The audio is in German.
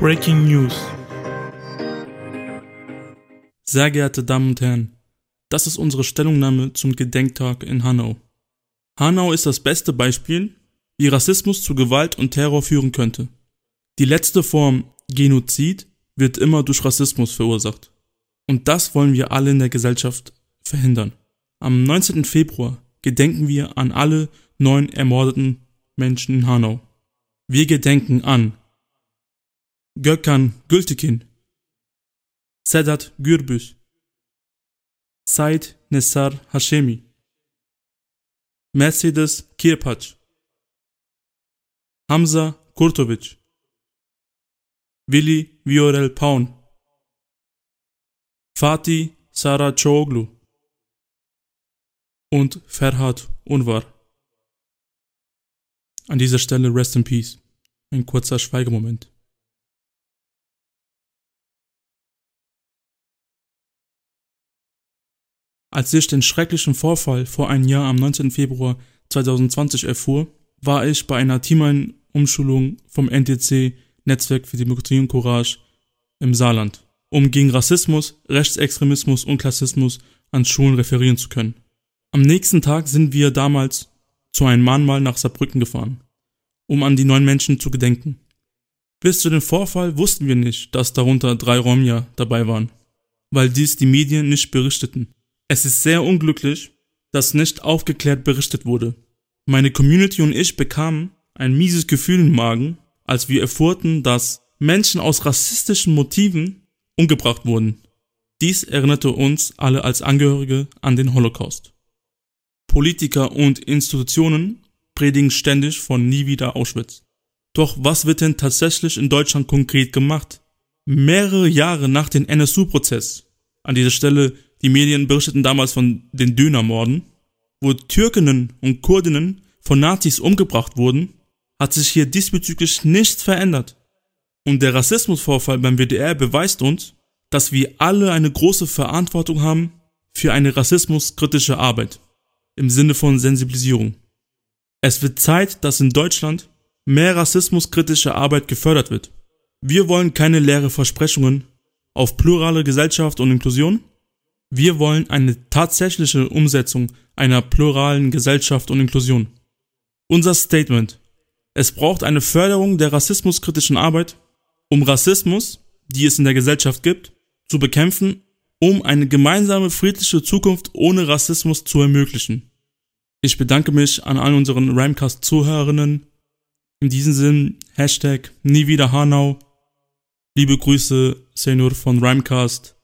Breaking News. Sehr geehrte Damen und Herren, das ist unsere Stellungnahme zum Gedenktag in Hanau. Hanau ist das beste Beispiel, wie Rassismus zu Gewalt und Terror führen könnte. Die letzte Form, Genozid, wird immer durch Rassismus verursacht. Und das wollen wir alle in der Gesellschaft verhindern. Am 19. Februar gedenken wir an alle neun ermordeten Menschen in Hanau. Wir gedenken an Gökhan Gültekin, Sedat Gürbüz, Said Nessar Hashemi, Mercedes Kirpac, Hamza Kurtovic, Willi Viorel Paun, Fatih Saraçoğlu und Ferhat Unvar. An dieser Stelle Rest in Peace. Ein kurzer Schweigemoment. Als ich den schrecklichen Vorfall vor einem Jahr am 19. Februar 2020 erfuhr, war ich bei einer Teamumschulung vom NTC Netzwerk für Demokratie und Courage im Saarland, um gegen Rassismus, Rechtsextremismus und Klassismus an Schulen referieren zu können. Am nächsten Tag sind wir damals zu einem Mahnmal nach Saarbrücken gefahren, um an die neun Menschen zu gedenken. Bis zu dem Vorfall wussten wir nicht, dass darunter drei Romja dabei waren, weil dies die Medien nicht berichteten. Es ist sehr unglücklich, dass nicht aufgeklärt berichtet wurde. Meine Community und ich bekamen ein mieses Gefühl im Magen, als wir erfuhrten, dass Menschen aus rassistischen Motiven umgebracht wurden. Dies erinnerte uns alle als Angehörige an den Holocaust. Politiker und Institutionen predigen ständig von nie wieder Auschwitz. Doch was wird denn tatsächlich in Deutschland konkret gemacht? Mehrere Jahre nach dem NSU-Prozess, an dieser Stelle die Medien berichteten damals von den Dönermorden, wo Türkinnen und Kurdinnen von Nazis umgebracht wurden, hat sich hier diesbezüglich nichts verändert. Und der Rassismusvorfall beim WDR beweist uns, dass wir alle eine große Verantwortung haben für eine rassismuskritische Arbeit im Sinne von Sensibilisierung. Es wird Zeit, dass in Deutschland mehr rassismuskritische Arbeit gefördert wird. Wir wollen keine leere Versprechungen auf plurale Gesellschaft und Inklusion, wir wollen eine tatsächliche Umsetzung einer pluralen Gesellschaft und Inklusion. Unser Statement. Es braucht eine Förderung der rassismuskritischen Arbeit, um Rassismus, die es in der Gesellschaft gibt, zu bekämpfen, um eine gemeinsame friedliche Zukunft ohne Rassismus zu ermöglichen. Ich bedanke mich an all unseren Rhymecast-Zuhörerinnen. In diesem Sinn, Hashtag nie wieder Hanau. Liebe Grüße, Senor von Rhymecast.